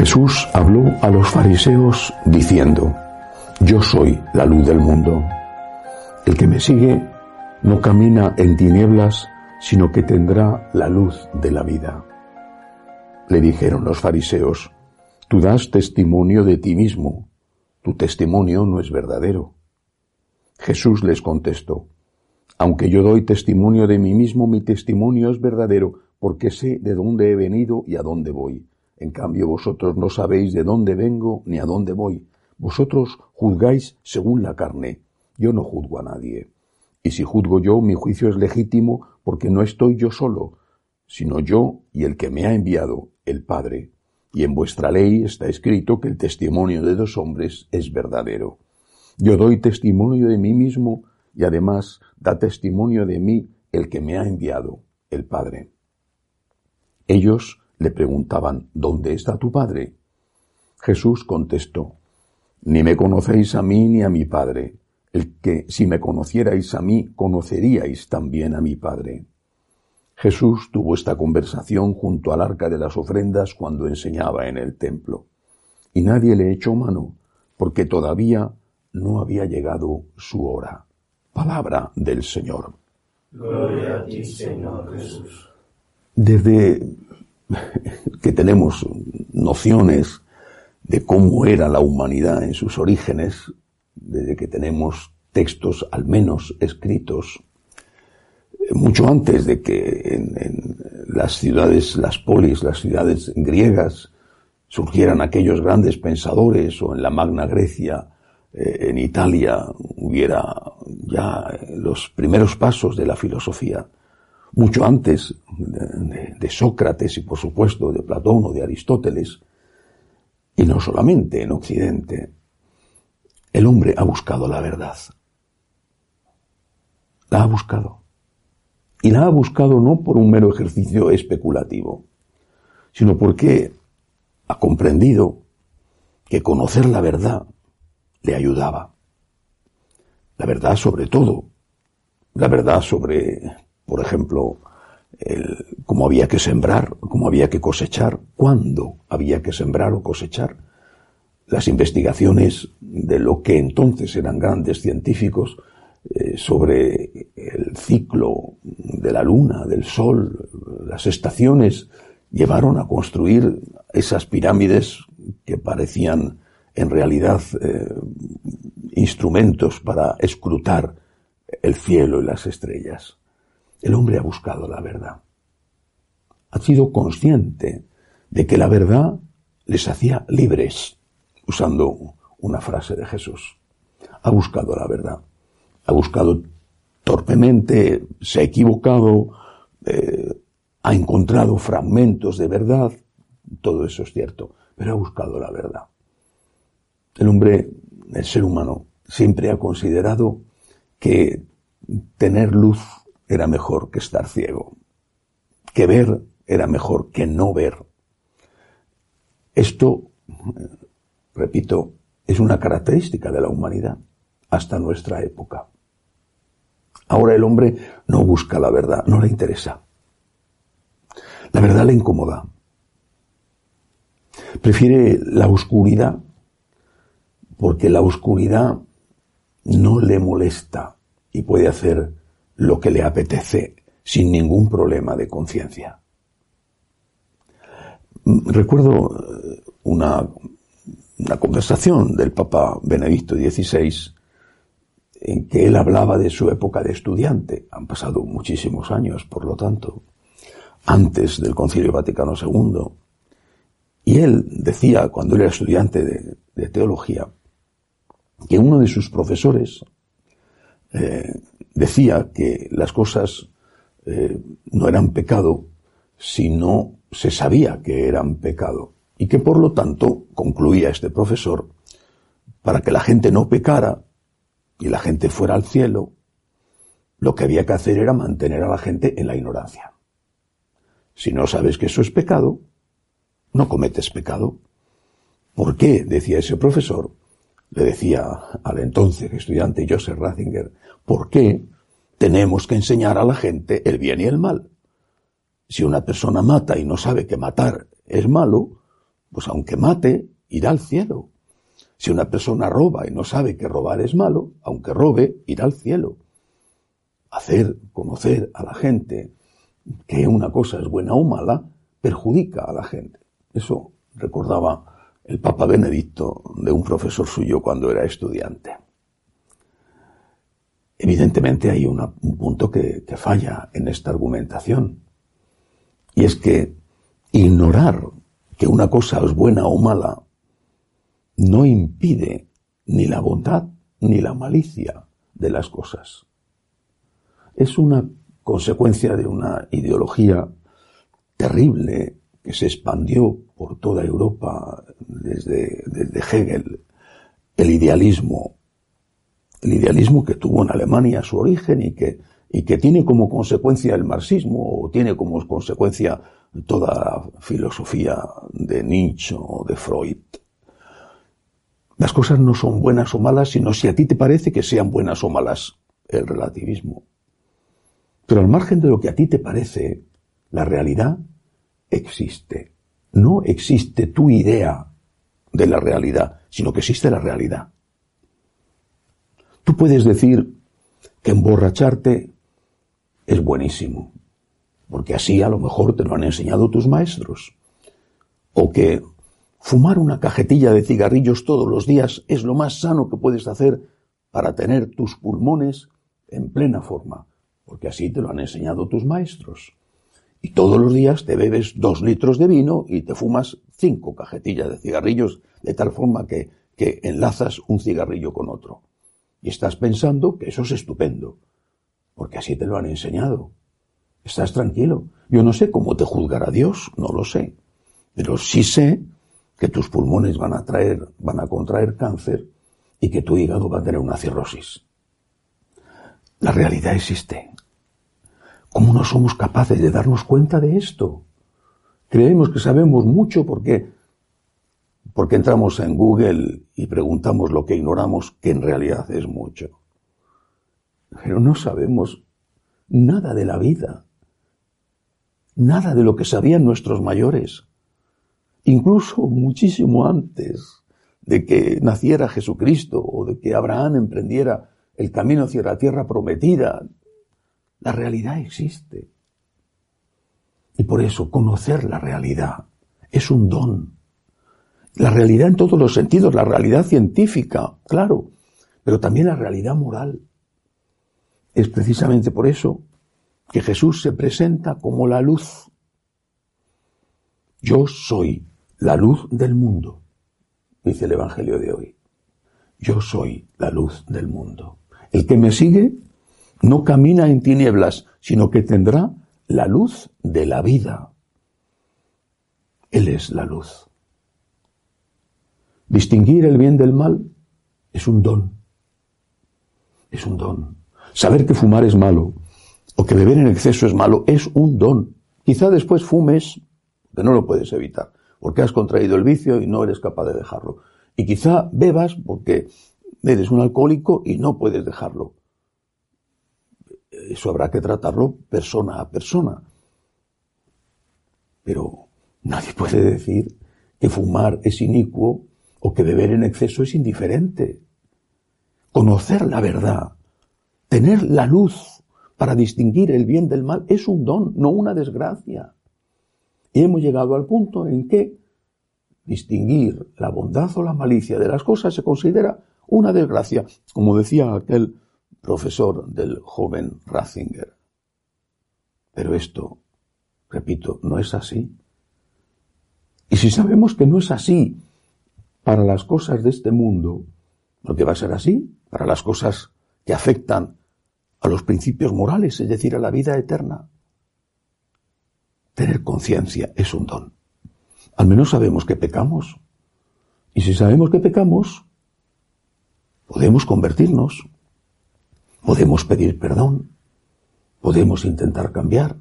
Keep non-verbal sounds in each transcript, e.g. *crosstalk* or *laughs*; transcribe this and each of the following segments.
Jesús habló a los fariseos diciendo, Yo soy la luz del mundo. El que me sigue no camina en tinieblas, sino que tendrá la luz de la vida. Le dijeron los fariseos, Tú das testimonio de ti mismo, tu testimonio no es verdadero. Jesús les contestó, Aunque yo doy testimonio de mí mismo, mi testimonio es verdadero, porque sé de dónde he venido y a dónde voy. En cambio vosotros no sabéis de dónde vengo ni a dónde voy. Vosotros juzgáis según la carne. Yo no juzgo a nadie. Y si juzgo yo, mi juicio es legítimo porque no estoy yo solo, sino yo y el que me ha enviado, el Padre. Y en vuestra ley está escrito que el testimonio de dos hombres es verdadero. Yo doy testimonio de mí mismo y además da testimonio de mí el que me ha enviado, el Padre. Ellos le preguntaban, ¿dónde está tu Padre? Jesús contestó, Ni me conocéis a mí ni a mi Padre. El que si me conocierais a mí, conoceríais también a mi Padre. Jesús tuvo esta conversación junto al arca de las ofrendas cuando enseñaba en el templo. Y nadie le echó mano, porque todavía no había llegado su hora. Palabra del Señor. Gloria a ti, Señor Jesús. Desde *laughs* que tenemos nociones de cómo era la humanidad en sus orígenes, desde que tenemos textos al menos escritos, mucho antes de que en, las ciudades, las polis, las ciudades griegas, surgieran aquellos grandes pensadores o en la Magna Grecia, eh, en Italia, hubiera ya los primeros pasos de la filosofía mucho antes de, Sócrates y por supuesto de Platón o de Aristóteles, y no solamente en Occidente, el hombre ha buscado la verdad. La ha buscado. Y la ha buscado no por un mero ejercicio especulativo, sino porque ha comprendido que conocer la verdad le ayudaba. La verdad sobre todo, la verdad sobre por ejemplo, el, cómo había que sembrar, cómo había que cosechar, cuándo había que sembrar o cosechar, las investigaciones de lo que entonces eran grandes científicos eh, sobre el ciclo de la luna, del sol, las estaciones, llevaron a construir esas pirámides que parecían en realidad eh, instrumentos para escrutar el cielo y las estrellas. El hombre ha buscado la verdad. Ha sido consciente de que la verdad les hacía libres, usando una frase de Jesús. Ha buscado la verdad. Ha buscado torpemente, se ha equivocado, eh, ha encontrado fragmentos de verdad. Todo eso es cierto, pero ha buscado la verdad. El hombre, el ser humano, siempre ha considerado que tener luz era mejor que estar ciego, que ver era mejor que no ver. Esto, repito, es una característica de la humanidad hasta nuestra época. Ahora el hombre no busca la verdad, no le interesa. La verdad le incomoda. Prefiere la oscuridad porque la oscuridad no le molesta y puede hacer lo que le apetece sin ningún problema de conciencia. Recuerdo eh, una, una conversación del Papa Benedicto XVI en que él hablaba de su época de estudiante. Han pasado muchísimos años, por lo tanto, antes del Concilio Vaticano II. Y él decía, cuando era estudiante de, de teología, que uno de sus profesores eh, decía que las cosas eh, no eran pecado si no se sabía que eran pecado y que por lo tanto, concluía este profesor, para que la gente no pecara y la gente fuera al cielo, lo que había que hacer era mantener a la gente en la ignorancia. Si no sabes que eso es pecado, no cometes pecado. ¿Por qué? decía ese profesor. Le decía al entonces estudiante Joseph Ratzinger, ¿por qué tenemos que enseñar a la gente el bien y el mal? Si una persona mata y no sabe que matar es malo, pues aunque mate, irá al cielo. Si una persona roba y no sabe que robar es malo, aunque robe, irá al cielo. Hacer conocer a la gente que una cosa es buena o mala perjudica a la gente. Eso recordaba el Papa Benedicto de un profesor suyo cuando era estudiante. Evidentemente hay un punto que, falla en esta argumentación. Y es que ignorar que una cosa es buena o mala no impide ni la bondad ni la malicia de las cosas. Es una consecuencia de una ideología terrible que se expandió por toda Europa desde, Hegel, el idealismo, el idealismo que tuvo en Alemania su origen y que, y que tiene como consecuencia el marxismo o tiene como consecuencia toda la filosofía de Nietzsche o de Freud. Las cosas no son buenas o malas, sino si a ti te parece que sean buenas o malas, el relativismo. Pero al margen de lo que a ti te parece, la realidad existe. No existe tu idea de la realidad, sino que existe la realidad. Tú puedes decir que emborracharte es buenísimo, porque así a lo mejor te lo han enseñado tus maestros, o que fumar una cajetilla de cigarrillos todos los días es lo más sano que puedes hacer para tener tus pulmones en plena forma, porque así te lo han enseñado tus maestros y todos los días te bebes dos litros de vino y te fumas cinco cajetillas de cigarrillos de tal forma que, que enlazas un cigarrillo con otro. Y estás pensando que eso es estupendo, porque así te lo han enseñado. Estás tranquilo. Yo no sé cómo te juzgará Dios, no lo sé. Pero sí sé que tus pulmones van a traer, van a contraer cáncer y que tu hígado va a tener una cirrosis. La realidad existe. ¿Cómo no somos capaces de darnos cuenta de esto? Creemos que sabemos mucho porque, porque entramos en Google y preguntamos lo que ignoramos, que en realidad es mucho. Pero no sabemos nada de la vida, nada de lo que sabían nuestros mayores, incluso muchísimo antes de que naciera Jesucristo o de que Abraham emprendiera el camino hacia la tierra prometida, la realidad existe. Y por eso conocer la realidad es un don. La realidad en todos los sentidos, la realidad científica, claro, pero también la realidad moral. Es precisamente por eso que Jesús se presenta como la luz. Yo soy la luz del mundo, dice el Evangelio de hoy. Yo soy la luz del mundo. El que me sigue no camina en tinieblas, sino que tendrá la luz de la vida. Él es la luz. Distinguir el bien del mal es un don. Es un don. Saber que fumar es malo o que beber en exceso es malo es un don. Quizá después fumes, que no lo puedes evitar, porque has contraído el vicio y no eres capaz de dejarlo. Y quizá bebas porque eres un alcohólico y no puedes dejarlo eso habrá que tratarlo persona a persona. Pero nadie puede decir que fumar es inicuo o que beber en exceso es indiferente. Conocer la verdad, tener la luz para distinguir el bien del mal es un don, no una desgracia. Y hemos llegado al punto en que distinguir la bondad o la malicia de las cosas se considera una desgracia, como decía aquel profesor del joven Ratzinger. Pero esto, repito, no es así. Y si sabemos que no es así para las cosas de este mundo, lo que va a ser así para las cosas que afectan a los principios morales, es decir, a la vida eterna. Tener conciencia es un don. Al menos sabemos que pecamos. Y si sabemos que pecamos, podemos convertirnos, podemos pedir perdón, podemos intentar cambiar.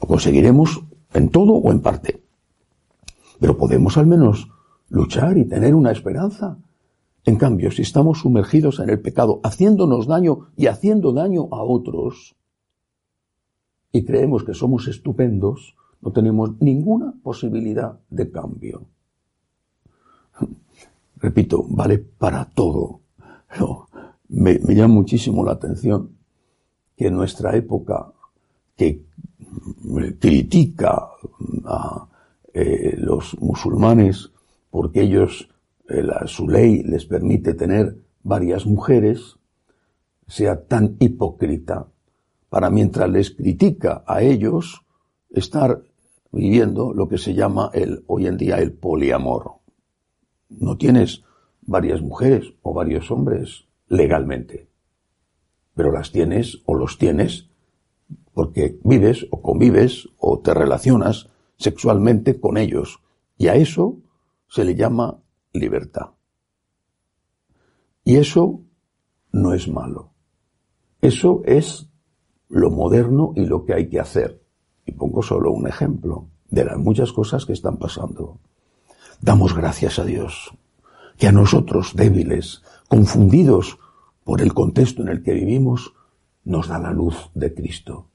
Lo conseguiremos en todo o en parte. Pero podemos al menos luchar y tener una esperanza. En cambio, si estamos sumergidos en el pecado, haciéndonos daño y haciendo daño a otros, y creemos que somos estupendos, no tenemos ninguna posibilidad de cambio. Repito, vale para todo. Me, llama muchísimo la atención que nuestra época, que critica a eh, los musulmanes porque ellos, eh, su ley les permite tener varias mujeres, sea tan hipócrita para mientras les critica a ellos estar viviendo lo que se llama el, hoy en día el poliamor. No tienes varias mujeres o varios hombres legalmente, pero las tienes o los tienes porque vives o convives o te relacionas sexualmente con ellos. Y a eso se le llama libertad. Y eso no es malo. Eso es lo moderno y lo que hay que hacer. Y pongo solo un ejemplo de las muchas cosas que están pasando. Damos gracias a Dios que a nosotros débiles, confundidos por el contexto en el que vivimos, nos da la luz de Cristo.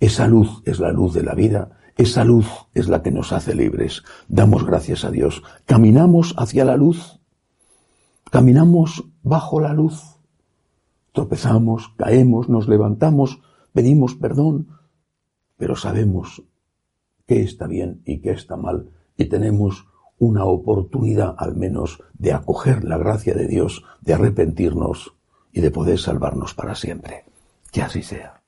Esa luz es la luz de la vida, esa luz es la que nos hace libres. Damos gracias a Dios. Caminamos hacia la luz, caminamos bajo la luz, tropezamos, caemos, nos levantamos, pedimos perdón, pero sabemos qué está bien y qué está mal y tenemos una oportunidad al menos de acoger la gracia de Dios, de arrepentirnos y de poder salvarnos para siempre. Que así sea.